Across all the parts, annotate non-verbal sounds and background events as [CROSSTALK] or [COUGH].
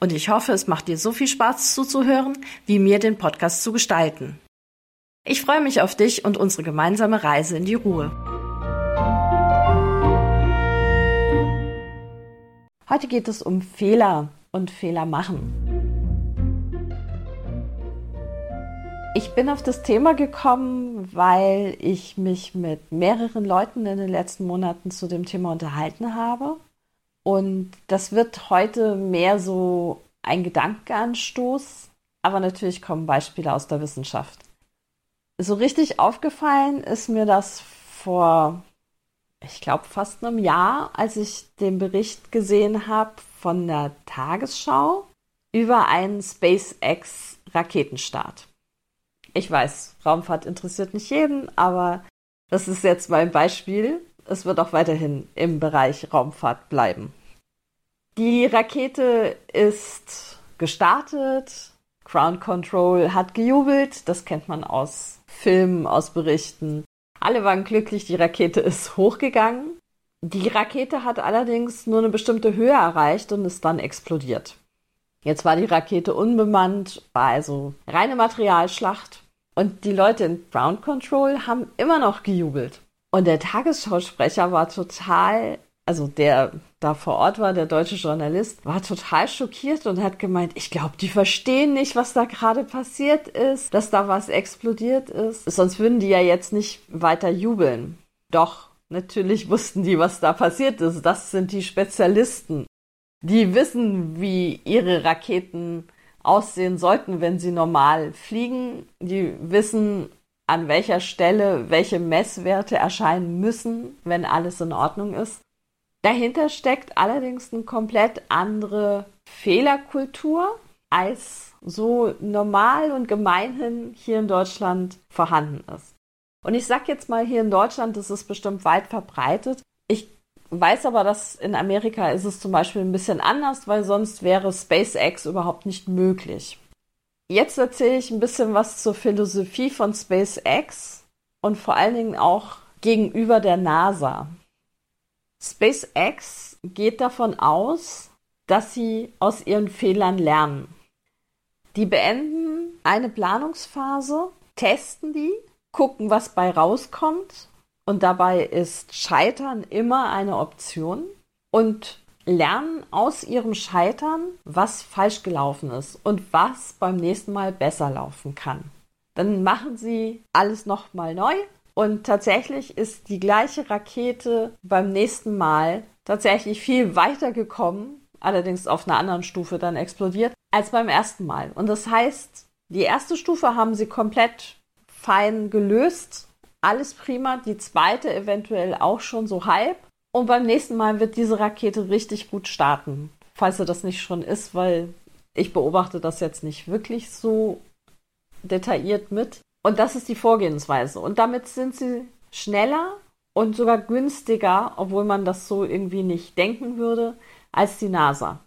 Und ich hoffe, es macht dir so viel Spaß zuzuhören, wie mir den Podcast zu gestalten. Ich freue mich auf dich und unsere gemeinsame Reise in die Ruhe. Heute geht es um Fehler und Fehler machen. Ich bin auf das Thema gekommen, weil ich mich mit mehreren Leuten in den letzten Monaten zu dem Thema unterhalten habe und das wird heute mehr so ein Gedankenanstoß, aber natürlich kommen Beispiele aus der Wissenschaft. So richtig aufgefallen ist mir das vor, ich glaube, fast einem Jahr, als ich den Bericht gesehen habe von der Tagesschau über einen SpaceX-Raketenstart. Ich weiß, Raumfahrt interessiert nicht jeden, aber das ist jetzt mein Beispiel es wird auch weiterhin im Bereich Raumfahrt bleiben. Die Rakete ist gestartet. Ground Control hat gejubelt. Das kennt man aus Filmen, aus Berichten. Alle waren glücklich, die Rakete ist hochgegangen. Die Rakete hat allerdings nur eine bestimmte Höhe erreicht und ist dann explodiert. Jetzt war die Rakete unbemannt, war also reine Materialschlacht. Und die Leute in Ground Control haben immer noch gejubelt. Und der Tagesschausprecher war total, also der da vor Ort war, der deutsche Journalist, war total schockiert und hat gemeint, ich glaube, die verstehen nicht, was da gerade passiert ist, dass da was explodiert ist. Sonst würden die ja jetzt nicht weiter jubeln. Doch, natürlich [LAUGHS] wussten die, was da passiert ist. Das sind die Spezialisten. Die wissen, wie ihre Raketen aussehen sollten, wenn sie normal fliegen. Die wissen, an welcher Stelle welche Messwerte erscheinen müssen, wenn alles in Ordnung ist. Dahinter steckt allerdings eine komplett andere Fehlerkultur, als so normal und gemeinhin hier in Deutschland vorhanden ist. Und ich sage jetzt mal hier in Deutschland, ist bestimmt weit verbreitet. Ich weiß aber, dass in Amerika ist es zum Beispiel ein bisschen anders, weil sonst wäre SpaceX überhaupt nicht möglich. Jetzt erzähle ich ein bisschen was zur Philosophie von SpaceX und vor allen Dingen auch gegenüber der NASA. SpaceX geht davon aus, dass sie aus ihren Fehlern lernen. Die beenden eine Planungsphase, testen die, gucken, was bei rauskommt und dabei ist Scheitern immer eine Option und lernen aus ihrem Scheitern, was falsch gelaufen ist und was beim nächsten Mal besser laufen kann. Dann machen sie alles nochmal neu und tatsächlich ist die gleiche Rakete beim nächsten Mal tatsächlich viel weiter gekommen, allerdings auf einer anderen Stufe dann explodiert, als beim ersten Mal. Und das heißt, die erste Stufe haben sie komplett fein gelöst, alles prima, die zweite eventuell auch schon so halb und beim nächsten Mal wird diese Rakete richtig gut starten. Falls er das nicht schon ist, weil ich beobachte das jetzt nicht wirklich so detailliert mit. Und das ist die Vorgehensweise. Und damit sind sie schneller und sogar günstiger, obwohl man das so irgendwie nicht denken würde, als die NASA.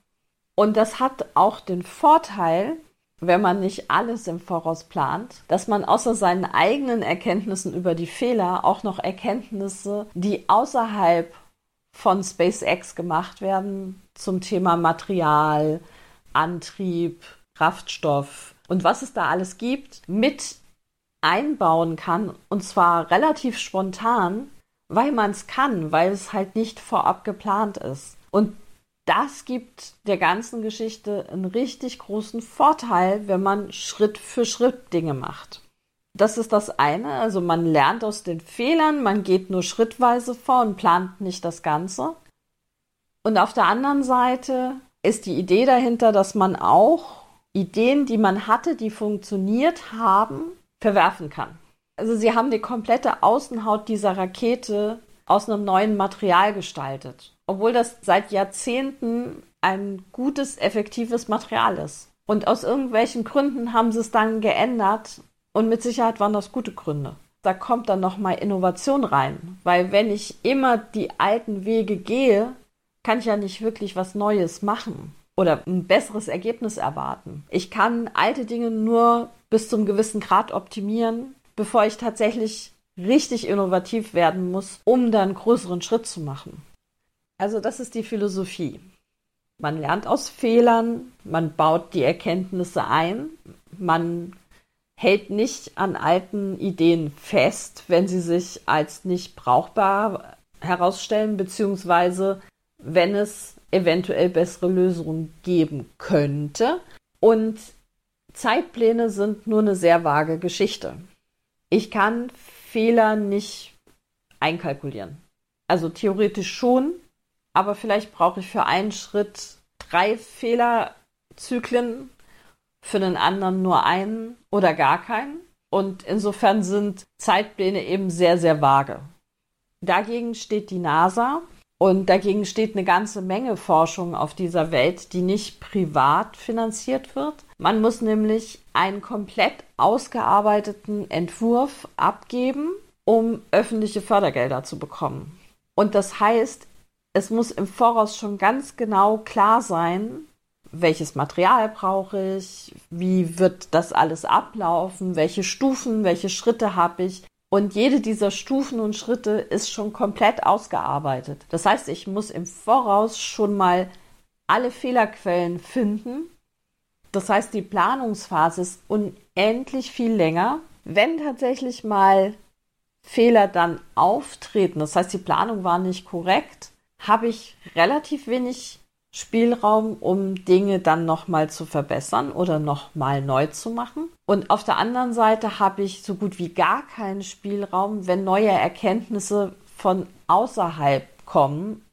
Und das hat auch den Vorteil, wenn man nicht alles im Voraus plant, dass man außer seinen eigenen Erkenntnissen über die Fehler auch noch Erkenntnisse, die außerhalb von SpaceX gemacht werden zum Thema Material, Antrieb, Kraftstoff und was es da alles gibt, mit einbauen kann und zwar relativ spontan, weil man es kann, weil es halt nicht vorab geplant ist. Und das gibt der ganzen Geschichte einen richtig großen Vorteil, wenn man Schritt für Schritt Dinge macht. Das ist das eine. Also man lernt aus den Fehlern, man geht nur schrittweise vor und plant nicht das Ganze. Und auf der anderen Seite ist die Idee dahinter, dass man auch Ideen, die man hatte, die funktioniert haben, verwerfen kann. Also sie haben die komplette Außenhaut dieser Rakete aus einem neuen Material gestaltet, obwohl das seit Jahrzehnten ein gutes, effektives Material ist. Und aus irgendwelchen Gründen haben sie es dann geändert. Und mit Sicherheit waren das gute Gründe. Da kommt dann nochmal Innovation rein. Weil wenn ich immer die alten Wege gehe, kann ich ja nicht wirklich was Neues machen oder ein besseres Ergebnis erwarten. Ich kann alte Dinge nur bis zum gewissen Grad optimieren, bevor ich tatsächlich richtig innovativ werden muss, um dann größeren Schritt zu machen. Also das ist die Philosophie. Man lernt aus Fehlern, man baut die Erkenntnisse ein, man hält nicht an alten Ideen fest, wenn sie sich als nicht brauchbar herausstellen, beziehungsweise wenn es eventuell bessere Lösungen geben könnte. Und Zeitpläne sind nur eine sehr vage Geschichte. Ich kann Fehler nicht einkalkulieren. Also theoretisch schon, aber vielleicht brauche ich für einen Schritt drei Fehlerzyklen, für den anderen nur einen oder gar keinen. Und insofern sind Zeitpläne eben sehr, sehr vage. Dagegen steht die NASA und dagegen steht eine ganze Menge Forschung auf dieser Welt, die nicht privat finanziert wird. Man muss nämlich einen komplett ausgearbeiteten Entwurf abgeben, um öffentliche Fördergelder zu bekommen. Und das heißt, es muss im Voraus schon ganz genau klar sein, welches Material brauche ich, wie wird das alles ablaufen, welche Stufen, welche Schritte habe ich, und jede dieser Stufen und Schritte ist schon komplett ausgearbeitet. Das heißt, ich muss im Voraus schon mal alle Fehlerquellen finden. Das heißt, die Planungsphase ist unendlich viel länger. Wenn tatsächlich mal Fehler dann auftreten, das heißt, die Planung war nicht korrekt, habe ich relativ wenig Spielraum, um Dinge dann nochmal zu verbessern oder nochmal neu zu machen. Und auf der anderen Seite habe ich so gut wie gar keinen Spielraum, wenn neue Erkenntnisse von außerhalb kommen.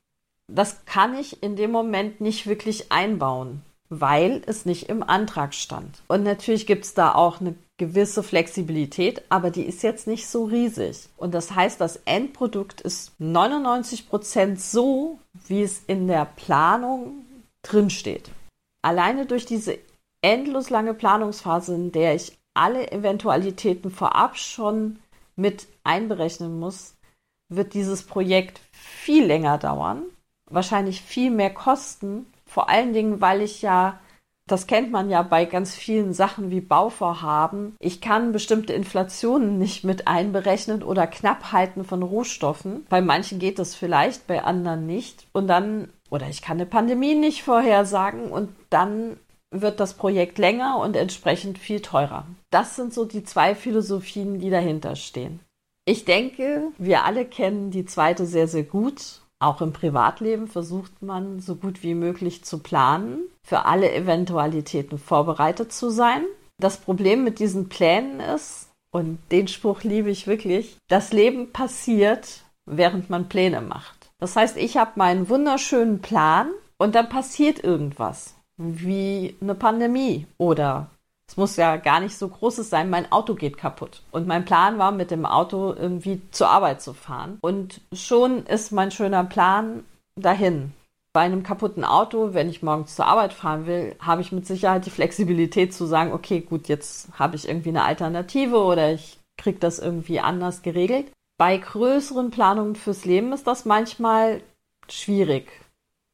Das kann ich in dem Moment nicht wirklich einbauen, weil es nicht im Antrag stand. Und natürlich gibt es da auch eine gewisse Flexibilität, aber die ist jetzt nicht so riesig. Und das heißt, das Endprodukt ist 99 Prozent so, wie es in der Planung drinsteht. Alleine durch diese endlos lange Planungsphase, in der ich alle Eventualitäten vorab schon mit einberechnen muss, wird dieses Projekt viel länger dauern, wahrscheinlich viel mehr kosten, vor allen Dingen, weil ich ja das kennt man ja bei ganz vielen Sachen wie Bauvorhaben. Ich kann bestimmte Inflationen nicht mit einberechnen oder Knappheiten von Rohstoffen. Bei manchen geht das vielleicht, bei anderen nicht. Und dann, oder ich kann eine Pandemie nicht vorhersagen und dann wird das Projekt länger und entsprechend viel teurer. Das sind so die zwei Philosophien, die dahinter stehen. Ich denke, wir alle kennen die zweite sehr, sehr gut auch im Privatleben versucht man so gut wie möglich zu planen, für alle Eventualitäten vorbereitet zu sein. Das Problem mit diesen Plänen ist, und den Spruch liebe ich wirklich, das Leben passiert, während man Pläne macht. Das heißt, ich habe meinen wunderschönen Plan und dann passiert irgendwas, wie eine Pandemie oder es muss ja gar nicht so großes sein, mein Auto geht kaputt. Und mein Plan war, mit dem Auto irgendwie zur Arbeit zu fahren. Und schon ist mein schöner Plan dahin. Bei einem kaputten Auto, wenn ich morgens zur Arbeit fahren will, habe ich mit Sicherheit die Flexibilität zu sagen, okay, gut, jetzt habe ich irgendwie eine Alternative oder ich kriege das irgendwie anders geregelt. Bei größeren Planungen fürs Leben ist das manchmal schwierig,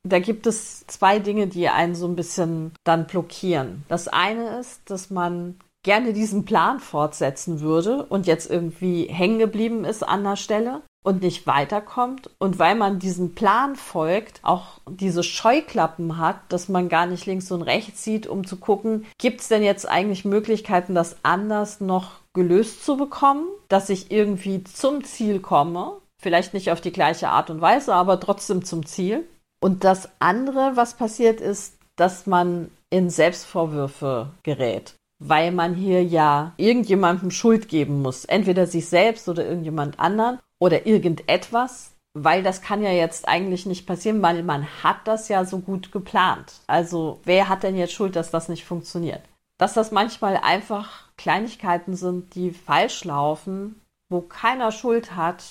da gibt es zwei Dinge, die einen so ein bisschen dann blockieren. Das eine ist, dass man gerne diesen Plan fortsetzen würde und jetzt irgendwie hängen geblieben ist an der Stelle und nicht weiterkommt. Und weil man diesem Plan folgt, auch diese Scheuklappen hat, dass man gar nicht links und rechts sieht, um zu gucken, gibt es denn jetzt eigentlich Möglichkeiten, das anders noch gelöst zu bekommen, dass ich irgendwie zum Ziel komme. Vielleicht nicht auf die gleiche Art und Weise, aber trotzdem zum Ziel. Und das andere, was passiert ist, dass man in Selbstvorwürfe gerät, weil man hier ja irgendjemandem Schuld geben muss, entweder sich selbst oder irgendjemand anderen oder irgendetwas, weil das kann ja jetzt eigentlich nicht passieren, weil man hat das ja so gut geplant. Also wer hat denn jetzt Schuld, dass das nicht funktioniert? Dass das manchmal einfach Kleinigkeiten sind, die falsch laufen, wo keiner Schuld hat.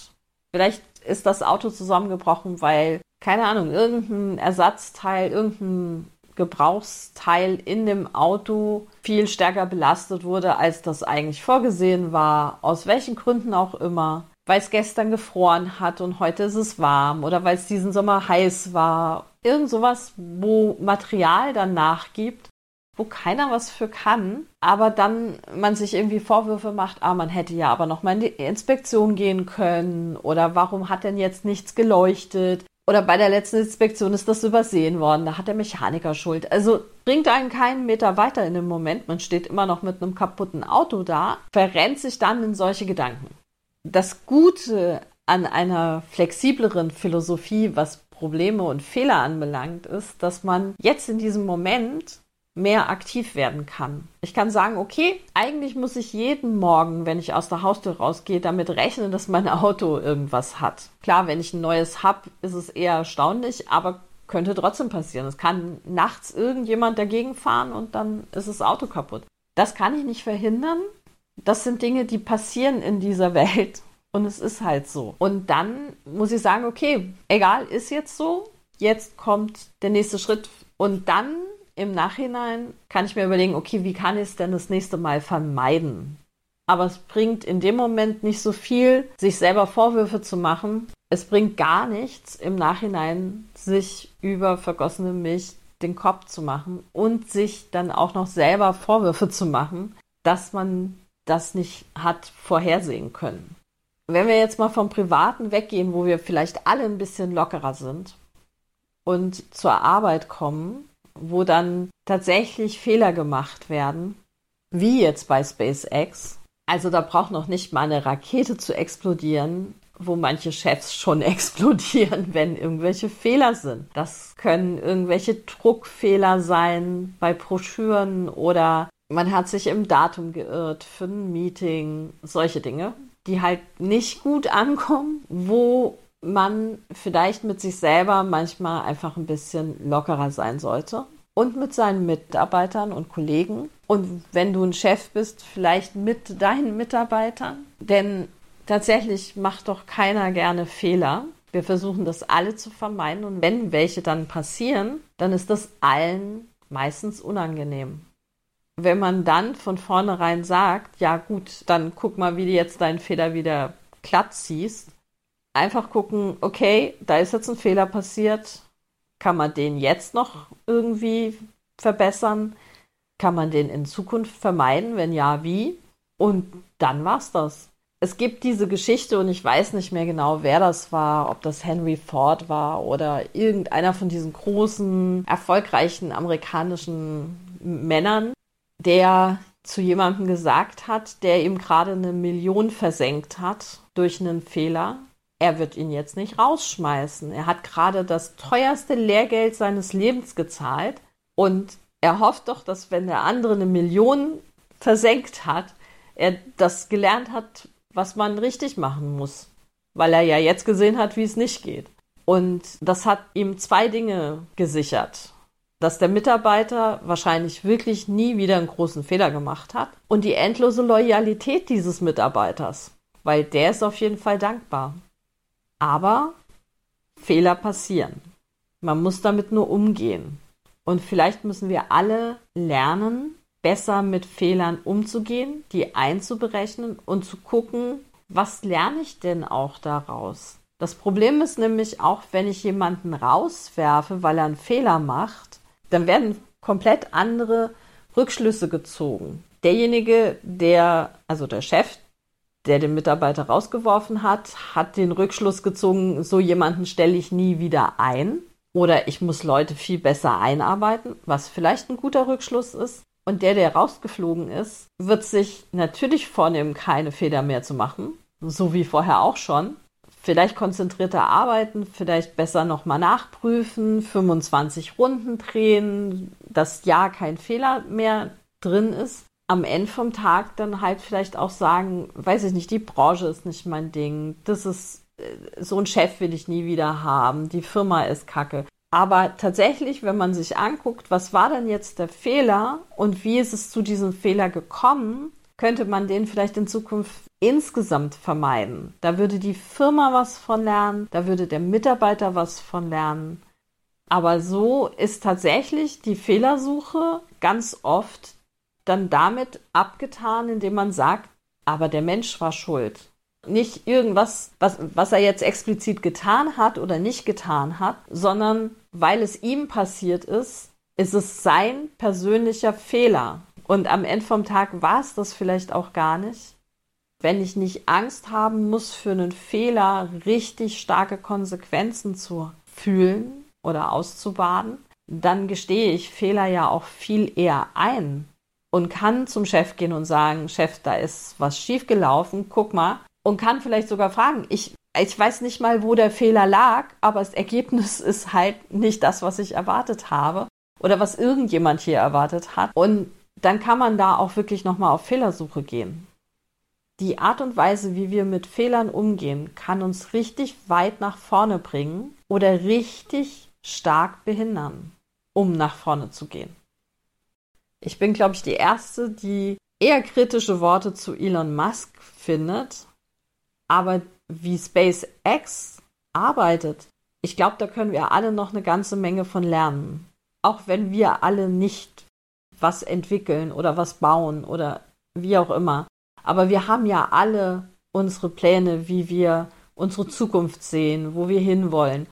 Vielleicht ist das Auto zusammengebrochen, weil keine Ahnung, irgendein Ersatzteil, irgendein Gebrauchsteil in dem Auto viel stärker belastet wurde, als das eigentlich vorgesehen war, aus welchen Gründen auch immer, weil es gestern gefroren hat und heute ist es warm oder weil es diesen Sommer heiß war. Irgend sowas, wo Material dann nachgibt, wo keiner was für kann, aber dann man sich irgendwie Vorwürfe macht, ah, man hätte ja aber noch mal in die Inspektion gehen können oder warum hat denn jetzt nichts geleuchtet? Oder bei der letzten Inspektion ist das übersehen worden, da hat der Mechaniker Schuld. Also bringt einen keinen Meter weiter in dem Moment, man steht immer noch mit einem kaputten Auto da, verrennt sich dann in solche Gedanken. Das Gute an einer flexibleren Philosophie, was Probleme und Fehler anbelangt, ist, dass man jetzt in diesem Moment mehr aktiv werden kann. Ich kann sagen, okay, eigentlich muss ich jeden Morgen, wenn ich aus der Haustür rausgehe, damit rechnen, dass mein Auto irgendwas hat. Klar, wenn ich ein neues habe, ist es eher erstaunlich, aber könnte trotzdem passieren. Es kann nachts irgendjemand dagegen fahren und dann ist das Auto kaputt. Das kann ich nicht verhindern. Das sind Dinge, die passieren in dieser Welt und es ist halt so. Und dann muss ich sagen, okay, egal, ist jetzt so. Jetzt kommt der nächste Schritt und dann im Nachhinein kann ich mir überlegen, okay, wie kann ich es denn das nächste Mal vermeiden? Aber es bringt in dem Moment nicht so viel, sich selber Vorwürfe zu machen. Es bringt gar nichts, im Nachhinein sich über vergossene Milch den Kopf zu machen und sich dann auch noch selber Vorwürfe zu machen, dass man das nicht hat vorhersehen können. Wenn wir jetzt mal vom Privaten weggehen, wo wir vielleicht alle ein bisschen lockerer sind und zur Arbeit kommen, wo dann tatsächlich Fehler gemacht werden, wie jetzt bei SpaceX. Also da braucht noch nicht mal eine Rakete zu explodieren, wo manche Chefs schon [LAUGHS] explodieren, wenn irgendwelche Fehler sind. Das können irgendwelche Druckfehler sein bei Broschüren oder man hat sich im Datum geirrt für ein Meeting, solche Dinge, die halt nicht gut ankommen, wo man vielleicht mit sich selber manchmal einfach ein bisschen lockerer sein sollte und mit seinen Mitarbeitern und Kollegen. Und wenn du ein Chef bist, vielleicht mit deinen Mitarbeitern. Denn tatsächlich macht doch keiner gerne Fehler. Wir versuchen das alle zu vermeiden. Und wenn welche dann passieren, dann ist das allen meistens unangenehm. Wenn man dann von vornherein sagt, ja gut, dann guck mal, wie du jetzt deinen Fehler wieder glatt ziehst, einfach gucken, okay, da ist jetzt ein Fehler passiert. Kann man den jetzt noch irgendwie verbessern? Kann man den in Zukunft vermeiden? Wenn ja, wie? Und dann war's das. Es gibt diese Geschichte und ich weiß nicht mehr genau, wer das war, ob das Henry Ford war oder irgendeiner von diesen großen, erfolgreichen amerikanischen Männern, der zu jemandem gesagt hat, der ihm gerade eine Million versenkt hat durch einen Fehler er wird ihn jetzt nicht rausschmeißen. Er hat gerade das teuerste Lehrgeld seines Lebens gezahlt und er hofft doch, dass wenn der andere eine Million versenkt hat, er das gelernt hat, was man richtig machen muss, weil er ja jetzt gesehen hat, wie es nicht geht. Und das hat ihm zwei Dinge gesichert. Dass der Mitarbeiter wahrscheinlich wirklich nie wieder einen großen Fehler gemacht hat und die endlose Loyalität dieses Mitarbeiters, weil der ist auf jeden Fall dankbar. Aber Fehler passieren. Man muss damit nur umgehen. Und vielleicht müssen wir alle lernen, besser mit Fehlern umzugehen, die einzuberechnen und zu gucken, was lerne ich denn auch daraus? Das Problem ist nämlich auch, wenn ich jemanden rauswerfe, weil er einen Fehler macht, dann werden komplett andere Rückschlüsse gezogen. Derjenige, der, also der Chef, der den Mitarbeiter rausgeworfen hat, hat den Rückschluss gezogen, so jemanden stelle ich nie wieder ein. Oder ich muss Leute viel besser einarbeiten, was vielleicht ein guter Rückschluss ist. Und der, der rausgeflogen ist, wird sich natürlich vornehmen, keine Fehler mehr zu machen. So wie vorher auch schon. Vielleicht konzentrierter arbeiten, vielleicht besser nochmal nachprüfen, 25 Runden drehen, dass ja kein Fehler mehr drin ist am Ende vom Tag dann halt vielleicht auch sagen, weiß ich nicht, die Branche ist nicht mein Ding, das ist, äh, so ein Chef will ich nie wieder haben, die Firma ist kacke. Aber tatsächlich, wenn man sich anguckt, was war denn jetzt der Fehler und wie ist es zu diesem Fehler gekommen, könnte man den vielleicht in Zukunft insgesamt vermeiden. Da würde die Firma was von lernen, da würde der Mitarbeiter was von lernen. Aber so ist tatsächlich die Fehlersuche ganz oft dann damit abgetan, indem man sagt, aber der Mensch war schuld. Nicht irgendwas, was, was er jetzt explizit getan hat oder nicht getan hat, sondern weil es ihm passiert ist, ist es sein persönlicher Fehler. Und am Ende vom Tag war es das vielleicht auch gar nicht. Wenn ich nicht Angst haben muss, für einen Fehler richtig starke Konsequenzen zu fühlen oder auszubaden, dann gestehe ich Fehler ja auch viel eher ein und kann zum Chef gehen und sagen, Chef, da ist was schiefgelaufen, guck mal. Und kann vielleicht sogar fragen, ich, ich weiß nicht mal, wo der Fehler lag, aber das Ergebnis [LAUGHS] ist halt nicht das, was ich erwartet habe oder was irgendjemand hier erwartet hat. Und dann kann man da auch wirklich nochmal auf Fehlersuche gehen. Die Art und Weise, wie wir mit Fehlern umgehen, kann uns richtig weit nach vorne bringen oder richtig stark behindern, um nach vorne zu gehen. Ich bin, glaube ich, die Erste, die eher kritische Worte zu Elon Musk findet, aber wie SpaceX arbeitet, ich glaube, da können wir alle noch eine ganze Menge von lernen. Auch wenn wir alle nicht was entwickeln oder was bauen oder wie auch immer. Aber wir haben ja alle unsere Pläne, wie wir unsere Zukunft sehen, wo wir hinwollen.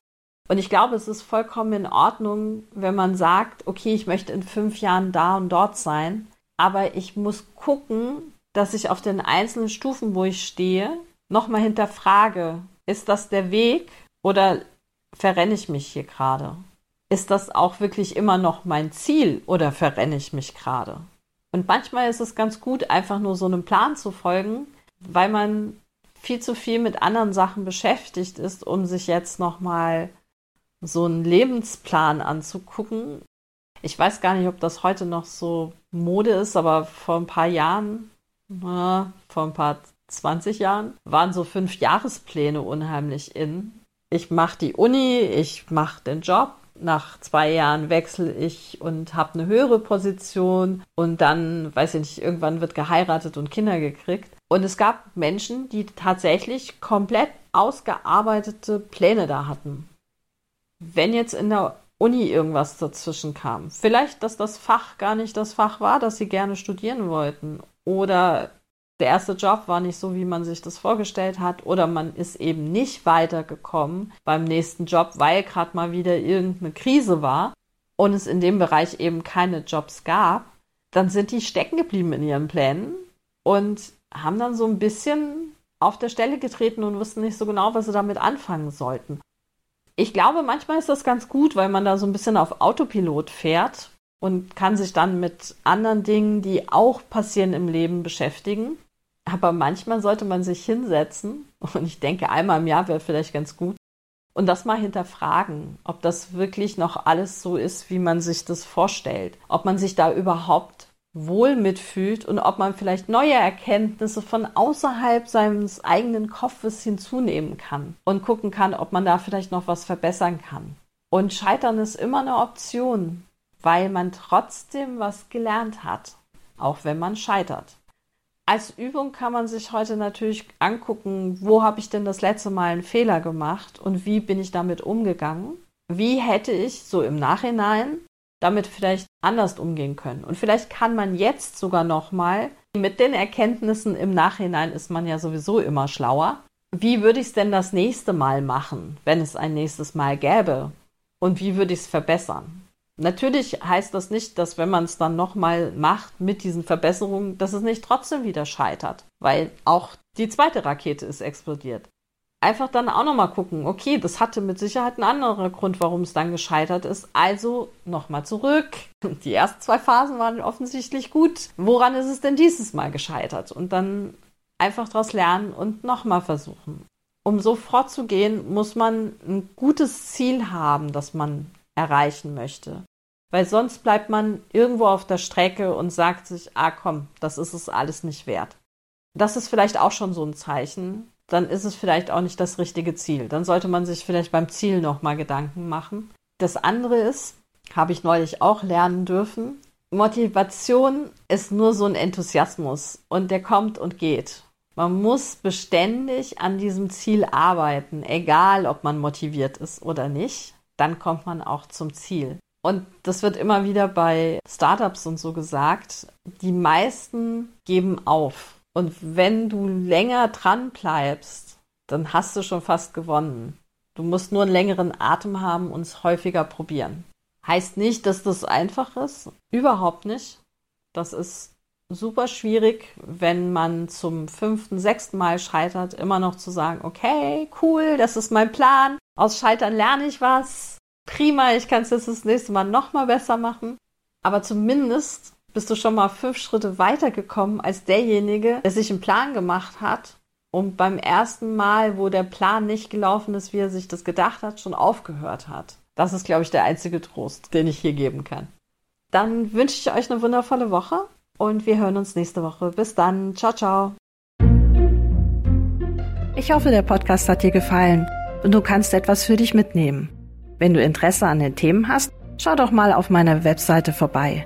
Und ich glaube, es ist vollkommen in Ordnung, wenn man sagt, okay, ich möchte in fünf Jahren da und dort sein, aber ich muss gucken, dass ich auf den einzelnen Stufen, wo ich stehe, nochmal hinterfrage, ist das der Weg oder verrenne ich mich hier gerade? ist das auch wirklich immer noch mein Ziel oder verrenne ich mich gerade? Und manchmal ist es ganz gut, einfach nur so einem Plan zu folgen, weil man viel zu viel mit anderen Sachen beschäftigt ist, um sich jetzt nochmal so einen Lebensplan anzugucken. Ich weiß gar nicht, ob das heute noch so Mode ist, aber vor ein paar Jahren, na, vor ein paar 20 Jahren, waren so fünf Jahrespläne unheimlich in. Ich mache die Uni, ich mache den Job, nach zwei Jahren wechsle ich und habe eine höhere Position und dann, weiß ich nicht, irgendwann wird geheiratet und Kinder gekriegt. Und es gab Menschen, die tatsächlich komplett ausgearbeitete Pläne da hatten. Wenn jetzt in der Uni irgendwas dazwischen kam, vielleicht, dass das Fach gar nicht das Fach war, das sie gerne studieren wollten, oder der erste Job war nicht so, wie man sich das vorgestellt hat, oder man ist eben nicht weitergekommen beim nächsten Job, weil gerade mal wieder irgendeine Krise war und es in dem Bereich eben keine Jobs gab, dann sind die stecken geblieben in ihren Plänen und haben dann so ein bisschen auf der Stelle getreten und wussten nicht so genau, was sie damit anfangen sollten. Ich glaube, manchmal ist das ganz gut, weil man da so ein bisschen auf Autopilot fährt und kann sich dann mit anderen Dingen, die auch passieren im Leben, beschäftigen. Aber manchmal sollte man sich hinsetzen, [LAUGHS] und ich denke, einmal im Jahr wäre vielleicht ganz gut, und das mal hinterfragen, ob das wirklich noch alles so ist, wie man sich das vorstellt, ob man sich da überhaupt wohl mitfühlt und ob man vielleicht neue Erkenntnisse von außerhalb seines eigenen Kopfes hinzunehmen kann und gucken kann, ob man da vielleicht noch was verbessern kann. Und Scheitern ist immer eine Option, weil man trotzdem was gelernt hat, auch wenn man scheitert als Übung kann man sich heute natürlich angucken, wo habe ich denn das letzte Mal einen Fehler gemacht und wie bin ich damit umgegangen? Wie hätte ich so im Nachhinein damit vielleicht anders umgehen können? Und vielleicht kann man jetzt sogar noch mal mit den Erkenntnissen im Nachhinein ist man ja sowieso immer schlauer. Wie würde ich es denn das nächste Mal machen, wenn es ein nächstes Mal gäbe? Und wie würde ich es verbessern? Natürlich heißt das nicht, dass wenn man es dann nochmal macht mit diesen Verbesserungen, dass es nicht trotzdem wieder scheitert, weil auch die zweite Rakete ist explodiert. Einfach dann auch nochmal gucken, okay, das hatte mit Sicherheit einen anderen Grund, warum es dann gescheitert ist. Also nochmal zurück. [LAUGHS] Die ersten zwei Phasen waren offensichtlich gut. Woran ist es denn dieses Mal gescheitert? Und dann einfach daraus lernen und nochmal versuchen. Um so vorzugehen, muss man ein gutes Ziel haben, das man erreichen möchte. Weil sonst bleibt man irgendwo auf der Strecke und sagt sich, ah komm, das ist es alles nicht wert. Das ist vielleicht auch schon so ein Zeichen. Dann ist es vielleicht auch nicht das richtige Ziel. Dann sollte man sich vielleicht beim Ziel nochmal Gedanken machen. Das andere ist, habe ich neulich auch lernen dürfen, Motivation ist nur so ein Enthusiasmus und der kommt und geht. Man muss beständig an diesem Ziel arbeiten, egal ob man motiviert ist oder nicht. dann kommt man auch zum Ziel. Und das wird immer wieder bei Startups und so gesagt, die meisten geben auf. Und wenn du länger dran bleibst, dann hast du schon fast gewonnen. Du musst nur einen längeren Atem haben und es häufiger probieren. Heißt nicht, dass das einfach ist. Überhaupt nicht. Das ist super schwierig, wenn man zum fünften, sechsten Mal scheitert, immer noch zu sagen, okay, cool, das ist mein Plan. Aus Scheitern lerne ich was. Prima, ich kann es jetzt das nächste Mal noch mal besser machen. Aber zumindest bist du schon mal fünf Schritte weitergekommen als derjenige, der sich einen Plan gemacht hat und beim ersten Mal, wo der Plan nicht gelaufen ist, wie er sich das gedacht hat, schon aufgehört hat. Das ist, glaube ich, der einzige Trost, den ich hier geben kann. Dann wünsche ich euch eine wundervolle Woche und wir hören uns nächste Woche. Bis dann. Ciao, ciao. Ich hoffe, der Podcast hat dir gefallen und du kannst etwas für dich mitnehmen. Wenn du Interesse an den Themen hast, schau doch mal auf meiner Webseite vorbei